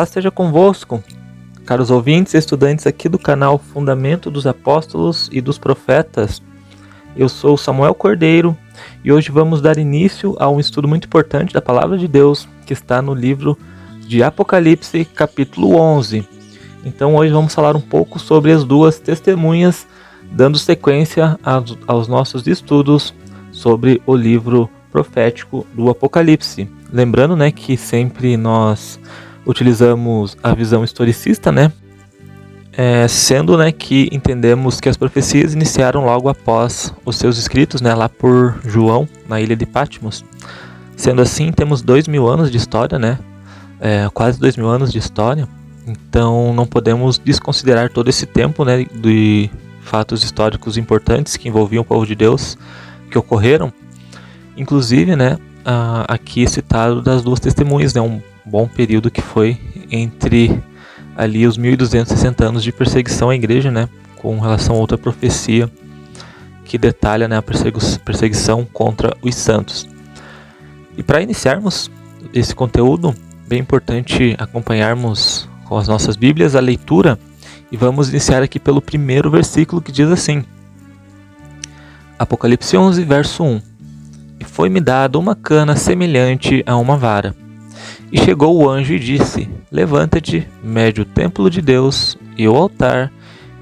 Paz esteja convosco, caros ouvintes e estudantes aqui do canal Fundamento dos Apóstolos e dos Profetas. Eu sou Samuel Cordeiro e hoje vamos dar início a um estudo muito importante da Palavra de Deus que está no livro de Apocalipse, capítulo 11. Então hoje vamos falar um pouco sobre as duas testemunhas, dando sequência aos nossos estudos sobre o livro profético do Apocalipse. Lembrando, né, que sempre nós utilizamos a visão historicista, né, é, sendo, né, que entendemos que as profecias iniciaram logo após os seus escritos, né, lá por João na ilha de Patmos. Sendo assim, temos dois mil anos de história, né, é, quase dois mil anos de história. Então, não podemos desconsiderar todo esse tempo, né, de fatos históricos importantes que envolviam o povo de Deus que ocorreram Inclusive, né, aqui citado das duas testemunhas, né, um bom período que foi entre ali os 1260 anos de perseguição à igreja, né, com relação a outra profecia que detalha né, a perseguição contra os santos. E para iniciarmos esse conteúdo, bem importante acompanharmos com as nossas Bíblias a leitura e vamos iniciar aqui pelo primeiro versículo que diz assim: Apocalipse 11, verso 1 e foi-me dado uma cana semelhante a uma vara. E chegou o anjo e disse: Levanta-te, mede o templo de Deus e o altar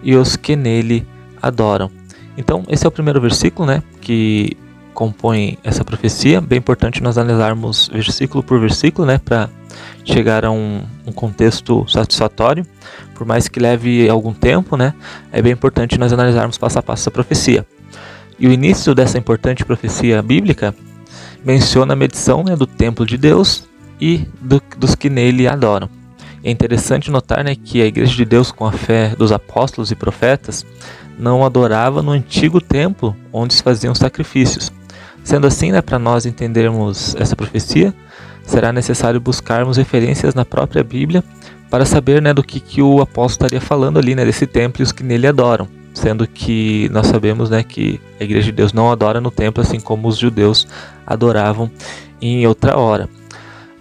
e os que nele adoram. Então, esse é o primeiro versículo, né, que compõe essa profecia. Bem importante nós analisarmos versículo por versículo, né, para chegar a um, um, contexto satisfatório. Por mais que leve algum tempo, né, é bem importante nós analisarmos passo a passo essa profecia. E o início dessa importante profecia bíblica menciona a medição né, do templo de Deus e do, dos que nele adoram. É interessante notar né, que a Igreja de Deus, com a fé dos apóstolos e profetas, não adorava no antigo templo onde se faziam sacrifícios. Sendo assim, né, para nós entendermos essa profecia, será necessário buscarmos referências na própria Bíblia para saber né, do que, que o apóstolo estaria falando ali, né, desse templo e os que nele adoram sendo que nós sabemos né, que a Igreja de Deus não adora no templo assim como os judeus adoravam em outra hora.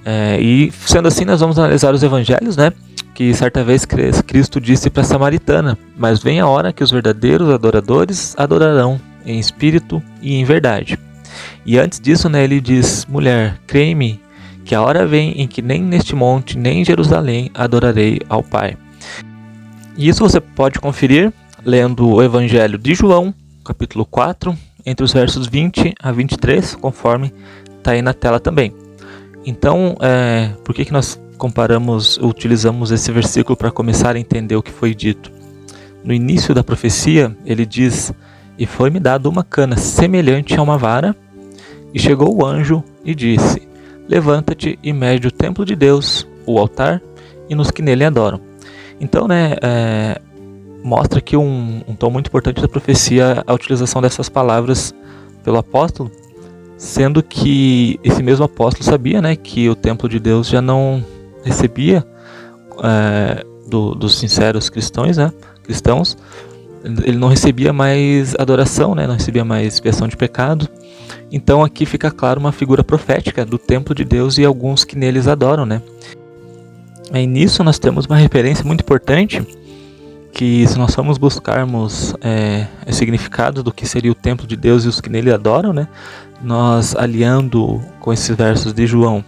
É, e sendo assim, nós vamos analisar os evangelhos, né? Que certa vez Cristo disse para a Samaritana: Mas vem a hora que os verdadeiros adoradores adorarão em espírito e em verdade. E antes disso, né, ele diz: Mulher, crê-me que a hora vem em que nem neste monte, nem em Jerusalém adorarei ao Pai. E isso você pode conferir lendo o Evangelho de João, capítulo 4, entre os versos 20 a 23, conforme está aí na tela também. Então, é, por que, que nós comparamos, utilizamos esse versículo para começar a entender o que foi dito? No início da profecia, ele diz: E foi-me dado uma cana semelhante a uma vara, e chegou o anjo e disse: Levanta-te e mede o templo de Deus, o altar e nos que nele adoram. Então, né, é, mostra aqui um, um tom muito importante da profecia a utilização dessas palavras pelo apóstolo, sendo que esse mesmo apóstolo sabia né, que o templo de Deus já não recebia é, do, dos sinceros cristãos, né, cristãos, ele não recebia mais adoração, né, não recebia mais expiação de pecado. Então aqui fica claro uma figura profética do templo de Deus e alguns que neles adoram, né. E nisso nós temos uma referência muito importante que se nós formos buscarmos é, o significado do que seria o templo de Deus e os que nele adoram, né, nós aliando com esses versos de João,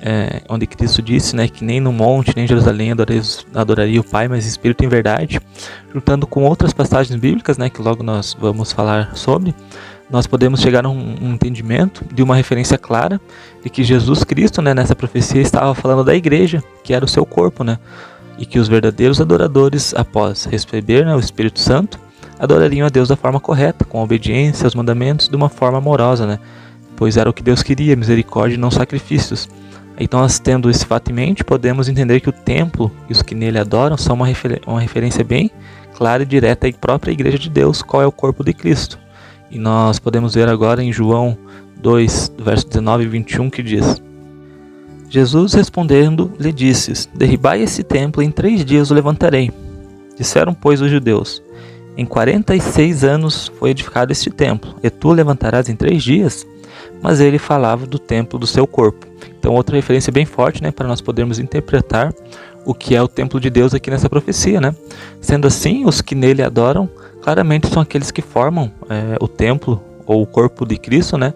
é, onde Cristo disse né, que nem no monte, nem em Jerusalém adoraria, o Pai, mas Espírito em verdade, juntando com outras passagens bíblicas, né, que logo nós vamos falar sobre, nós podemos chegar a um, um entendimento de uma referência clara de que Jesus Cristo, né, nessa profecia, estava falando da igreja, que era o seu corpo, né, e que os verdadeiros adoradores, após receber né, o Espírito Santo, adorariam a Deus da forma correta, com obediência aos mandamentos, de uma forma amorosa, né? pois era o que Deus queria, misericórdia e não sacrifícios. Então, nós tendo esse fato em mente, podemos entender que o templo e os que nele adoram são uma, refer uma referência bem clara e direta à própria Igreja de Deus, qual é o corpo de Cristo. E nós podemos ver agora em João 2, verso 19 e 21, que diz: Jesus respondendo, lhe disse: Derribai esse templo, e em três dias o levantarei. Disseram, pois, os judeus: Em quarenta e seis anos foi edificado este templo, e tu levantarás em três dias? Mas ele falava do templo do seu corpo. Então, outra referência bem forte, né, para nós podermos interpretar o que é o templo de Deus aqui nessa profecia, né? Sendo assim, os que nele adoram, claramente são aqueles que formam é, o templo ou o corpo de Cristo, né?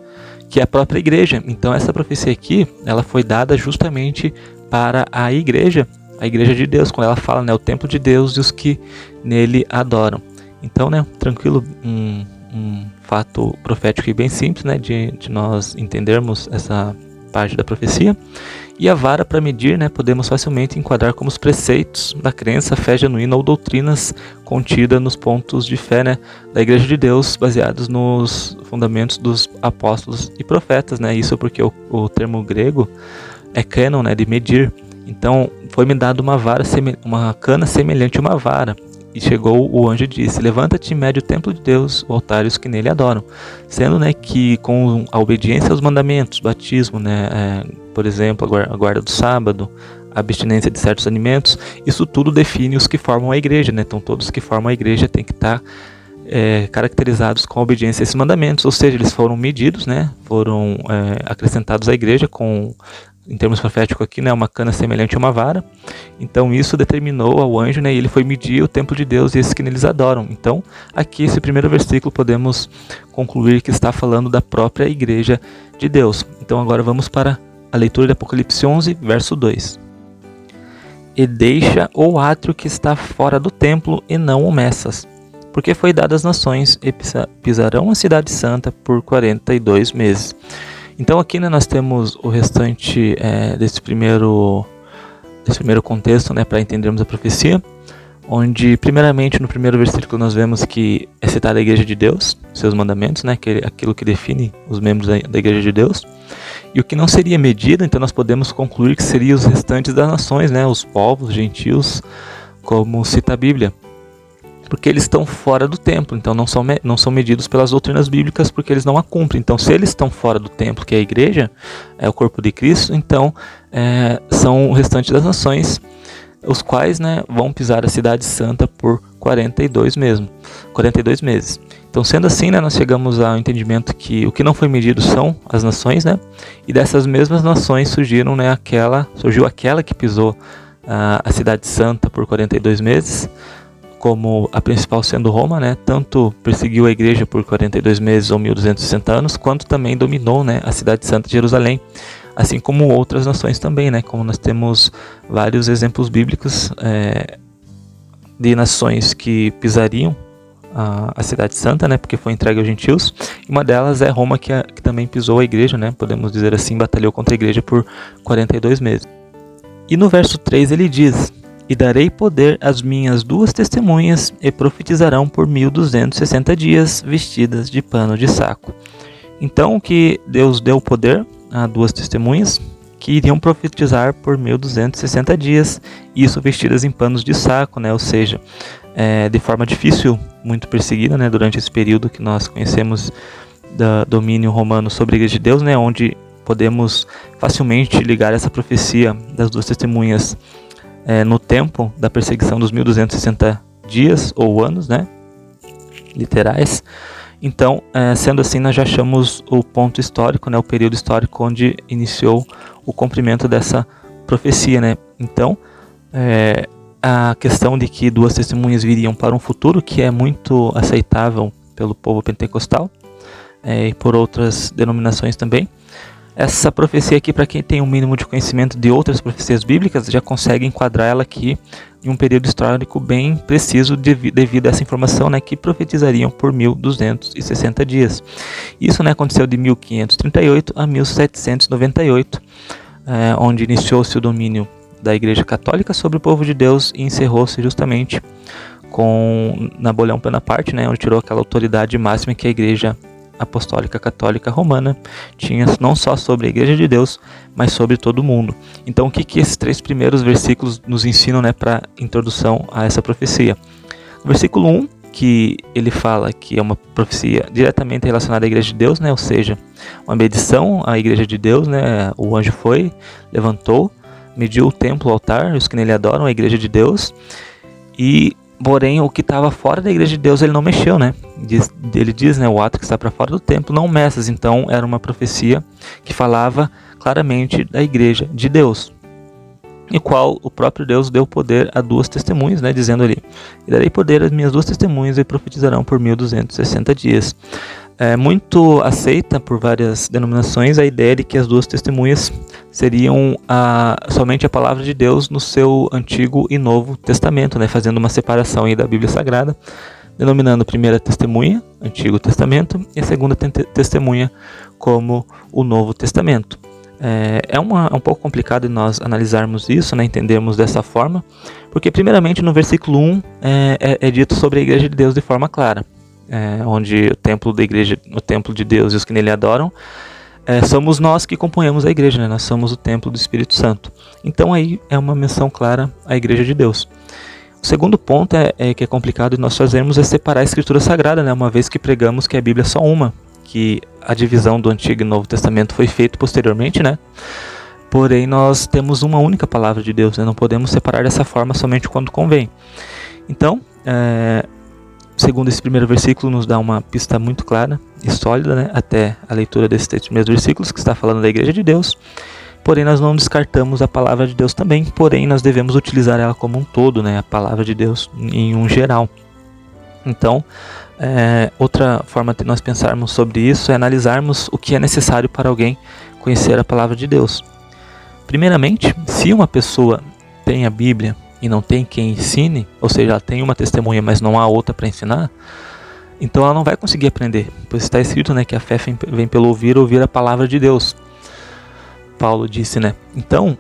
Que é a própria igreja. Então, essa profecia aqui, ela foi dada justamente para a igreja, a igreja de Deus, quando ela fala, né, o templo de Deus e os que nele adoram. Então, né, tranquilo, um, um fato profético e bem simples, né, de, de nós entendermos essa parte da profecia. E a vara para medir, né, podemos facilmente enquadrar como os preceitos da crença, fé genuína ou doutrinas contidas nos pontos de fé né, da Igreja de Deus, baseados nos fundamentos dos apóstolos e profetas. Né, isso porque o, o termo grego é canon, né, de medir. Então foi-me dado uma vara, uma cana semelhante a uma vara, e chegou o anjo e disse: Levanta-te e mede o templo de Deus, o altar e os que nele adoram. Sendo né, que com a obediência aos mandamentos, batismo, né, é, por exemplo, a guarda do sábado, a abstinência de certos alimentos, isso tudo define os que formam a igreja. Né? Então, todos que formam a igreja têm que estar é, caracterizados com a obediência a esses mandamentos, ou seja, eles foram medidos, né, foram é, acrescentados à igreja com em termos proféticos aqui, né, uma cana semelhante a uma vara. Então isso determinou ao anjo, né, e ele foi medir o templo de Deus e esses que neles adoram. Então, aqui esse primeiro versículo podemos concluir que está falando da própria igreja de Deus. Então agora vamos para a leitura de Apocalipse 11, verso 2. E deixa o átrio que está fora do templo e não o messas, porque foi dado às nações e pisarão a cidade santa por 42 meses. Então aqui né, nós temos o restante é, desse primeiro desse primeiro contexto, né, para entendermos a profecia, onde primeiramente no primeiro versículo nós vemos que é citada a Igreja de Deus, seus mandamentos, né, que aquilo que define os membros da, da Igreja de Deus, e o que não seria medido, então nós podemos concluir que seria os restantes das nações, né, os povos, gentios, como cita a Bíblia porque eles estão fora do templo, então não são, não são medidos pelas doutrinas bíblicas porque eles não a cumprem. Então, se eles estão fora do templo, que é a igreja, é o corpo de Cristo, então é, são o restante das nações, os quais né, vão pisar a cidade santa por 42 mesmo, 42 meses. Então, sendo assim, né, nós chegamos ao entendimento que o que não foi medido são as nações, né? E dessas mesmas nações surgiram, né, aquela, surgiu aquela que pisou uh, a cidade santa por 42 meses, como a principal sendo Roma, né, tanto perseguiu a igreja por 42 meses ou 1260 anos, quanto também dominou, né, a cidade santa de Jerusalém, assim como outras nações também, né, como nós temos vários exemplos bíblicos é, de nações que pisariam a, a, cidade santa, né, porque foi entregue aos gentios, e uma delas é Roma que, a, que também pisou a igreja, né, podemos dizer assim, batalhou contra a igreja por 42 meses. E no verso 3 ele diz: e darei poder às minhas duas testemunhas, e profetizarão por mil duzentos sessenta dias, vestidas de pano de saco. Então, que Deus deu poder a duas testemunhas, que iriam profetizar por mil duzentos sessenta dias, isso vestidas em panos de saco, né? ou seja, é, de forma difícil, muito perseguida né? durante esse período que nós conhecemos do domínio romano sobre a Igreja de Deus, né? onde podemos facilmente ligar essa profecia das duas testemunhas é, no tempo da perseguição dos 1260 dias ou anos, né? Literais. Então, é, sendo assim, nós já achamos o ponto histórico, né, o período histórico onde iniciou o cumprimento dessa profecia, né? Então, é, a questão de que duas testemunhas viriam para um futuro que é muito aceitável pelo povo pentecostal é, e por outras denominações também, essa profecia aqui, para quem tem um mínimo de conhecimento de outras profecias bíblicas, já consegue enquadrar ela aqui em um período histórico bem preciso devido a essa informação né, que profetizariam por 1260 dias. Isso né, aconteceu de 1538 a 1798, é, onde iniciou-se o domínio da Igreja Católica sobre o povo de Deus e encerrou-se justamente com Napoleão Bonaparte, né, onde tirou aquela autoridade máxima que a Igreja Apostólica Católica Romana tinha não só sobre a Igreja de Deus, mas sobre todo o mundo. Então, o que, que esses três primeiros versículos nos ensinam né, para introdução a essa profecia? O versículo 1, que ele fala que é uma profecia diretamente relacionada à Igreja de Deus, né, ou seja, uma medição à Igreja de Deus, né, o anjo foi, levantou, mediu o templo, o altar, os que nele adoram, a Igreja de Deus, e Porém, o que estava fora da igreja de Deus, ele não mexeu, né? Diz, ele diz, né, o ato que está para fora do templo não meças. Então, era uma profecia que falava claramente da igreja de Deus, e qual o próprio Deus deu poder a duas testemunhas, né, dizendo ali: E darei poder às minhas duas testemunhas e profetizarão por 1260 dias. É muito aceita por várias denominações a ideia de que as duas testemunhas seriam a, somente a palavra de Deus no seu Antigo e Novo Testamento, né, fazendo uma separação aí da Bíblia Sagrada, denominando a primeira testemunha, Antigo Testamento, e a segunda testemunha como o Novo Testamento. É, é, uma, é um pouco complicado nós analisarmos isso, né, entendermos dessa forma, porque primeiramente no versículo 1 é, é, é dito sobre a igreja de Deus de forma clara, é, onde o templo da igreja, o templo de Deus e os que nele adoram, é, somos nós que componhamos a igreja, né, nós somos o templo do Espírito Santo. Então aí é uma menção clara à igreja de Deus. O segundo ponto é, é que é complicado nós fazermos é separar a escritura sagrada, né, uma vez que pregamos que a Bíblia é só uma, que a divisão do Antigo e Novo Testamento foi feita posteriormente, né? Porém, nós temos uma única palavra de Deus, né? não podemos separar dessa forma somente quando convém. Então, é, segundo esse primeiro versículo, nos dá uma pista muito clara e sólida, né? até a leitura desses três primeiros versículos, que está falando da Igreja de Deus. Porém, nós não descartamos a palavra de Deus também, porém, nós devemos utilizar ela como um todo, né? a palavra de Deus em um geral. Então, é, outra forma de nós pensarmos sobre isso é analisarmos o que é necessário para alguém conhecer a palavra de Deus. Primeiramente, se uma pessoa tem a Bíblia e não tem quem ensine, ou seja, ela tem uma testemunha, mas não há outra para ensinar, então ela não vai conseguir aprender, pois está escrito né, que a fé vem pelo ouvir, ouvir a palavra de Deus. Paulo disse, né? Então,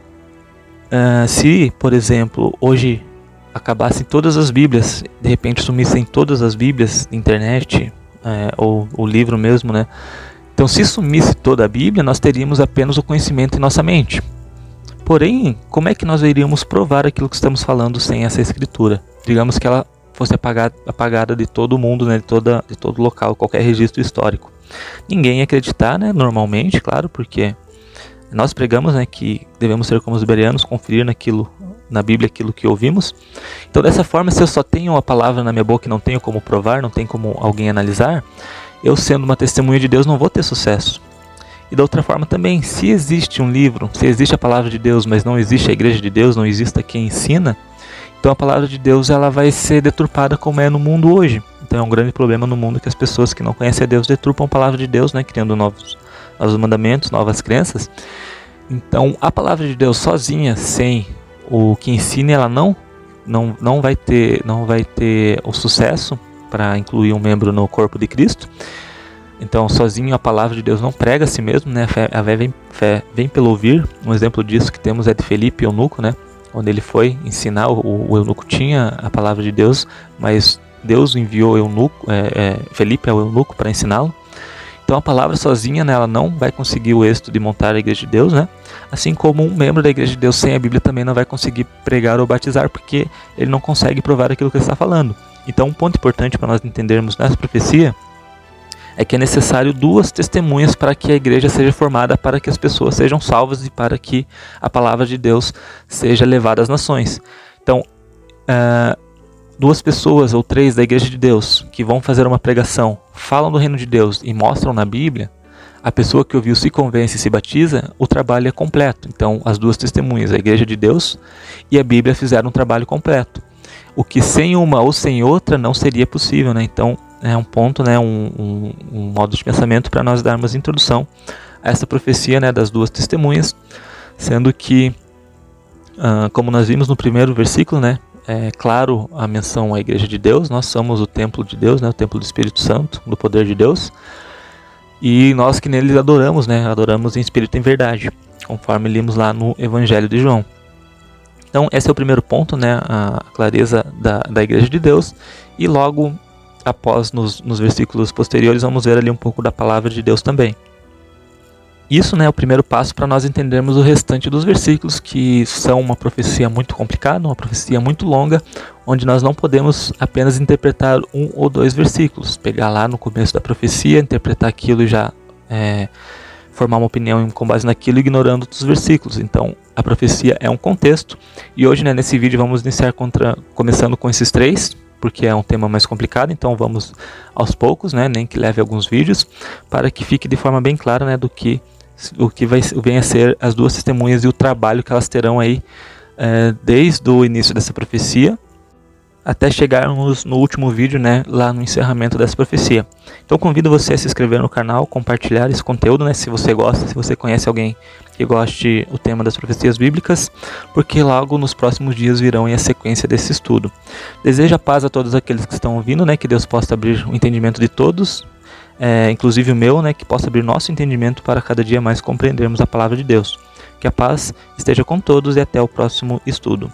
uh, se, por exemplo, hoje acabassem todas as Bíblias, de repente sumissem todas as Bíblias internet, é, ou o livro mesmo, né? Então, se sumisse toda a Bíblia, nós teríamos apenas o conhecimento em nossa mente. Porém, como é que nós iríamos provar aquilo que estamos falando sem essa escritura? Digamos que ela fosse apagada, apagada de todo mundo, né, de, toda, de todo local, qualquer registro histórico. Ninguém ia acreditar, né, normalmente, claro, porque nós pregamos né, que devemos ser como os bereanos, conferir naquilo na Bíblia aquilo que ouvimos. Então, dessa forma, se eu só tenho a palavra na minha boca e não tenho como provar, não tem como alguém analisar, eu sendo uma testemunha de Deus não vou ter sucesso. E da outra forma também, se existe um livro, se existe a palavra de Deus, mas não existe a igreja de Deus, não existe quem ensina, então a palavra de Deus ela vai ser deturpada como é no mundo hoje. Então é um grande problema no mundo que as pessoas que não conhecem a Deus deturpam a palavra de Deus, né, criando novos, novos mandamentos, novas crenças. Então a palavra de Deus sozinha, sem o que ensina ela não não, não vai ter não vai ter o sucesso para incluir um membro no corpo de Cristo. Então, sozinho a palavra de Deus não prega a si mesmo, né? A fé, a fé, vem, fé vem pelo ouvir. Um exemplo disso que temos é de Felipe Eunuco, né? Onde ele foi ensinar, o, o eunuco tinha a palavra de Deus, mas Deus enviou eunuco, é, é, Felipe ao eunuco para ensiná-lo. Então a palavra sozinha, né, ela não vai conseguir o êxito de montar a igreja de Deus, né? Assim como um membro da igreja de Deus sem a Bíblia também não vai conseguir pregar ou batizar, porque ele não consegue provar aquilo que ele está falando. Então um ponto importante para nós entendermos nessa profecia é que é necessário duas testemunhas para que a igreja seja formada, para que as pessoas sejam salvas e para que a palavra de Deus seja levada às nações. Então, uh, duas pessoas ou três da igreja de Deus que vão fazer uma pregação, falam do reino de Deus e mostram na Bíblia, a pessoa que ouviu se convence e se batiza, o trabalho é completo. Então, as duas testemunhas, a igreja de Deus e a Bíblia, fizeram um trabalho completo. O que sem uma ou sem outra não seria possível, né? Então, é um ponto, né, um, um, um modo de pensamento para nós darmos introdução a essa profecia, né, das duas testemunhas, sendo que, uh, como nós vimos no primeiro versículo, né, é claro a menção à Igreja de Deus, nós somos o templo de Deus, né, o templo do Espírito Santo, do poder de Deus, e nós que neles adoramos, né, adoramos em espírito e em verdade, conforme lemos lá no Evangelho de João. Então, esse é o primeiro ponto, né, a clareza da, da Igreja de Deus, e logo após, nos, nos versículos posteriores, vamos ver ali um pouco da palavra de Deus também. Isso né, é o primeiro passo para nós entendermos o restante dos versículos, que são uma profecia muito complicada, uma profecia muito longa, onde nós não podemos apenas interpretar um ou dois versículos, pegar lá no começo da profecia, interpretar aquilo e já é, formar uma opinião com base naquilo, ignorando outros versículos. Então, a profecia é um contexto, e hoje né, nesse vídeo vamos iniciar contra, começando com esses três, porque é um tema mais complicado, então vamos aos poucos, né, nem que leve alguns vídeos, para que fique de forma bem clara né, do que o que vai, vem a ser as duas testemunhas e o trabalho que elas terão aí é, desde o início dessa profecia até chegarmos no último vídeo, né, lá no encerramento dessa profecia. Então convido você a se inscrever no canal, compartilhar esse conteúdo, né, se você gosta, se você conhece alguém que goste do tema das profecias bíblicas, porque logo nos próximos dias virão a sequência desse estudo. Desejo a paz a todos aqueles que estão ouvindo, né, que Deus possa abrir o entendimento de todos, é, inclusive o meu, né, que possa abrir nosso entendimento para cada dia mais compreendermos a palavra de Deus. Que a paz esteja com todos e até o próximo estudo.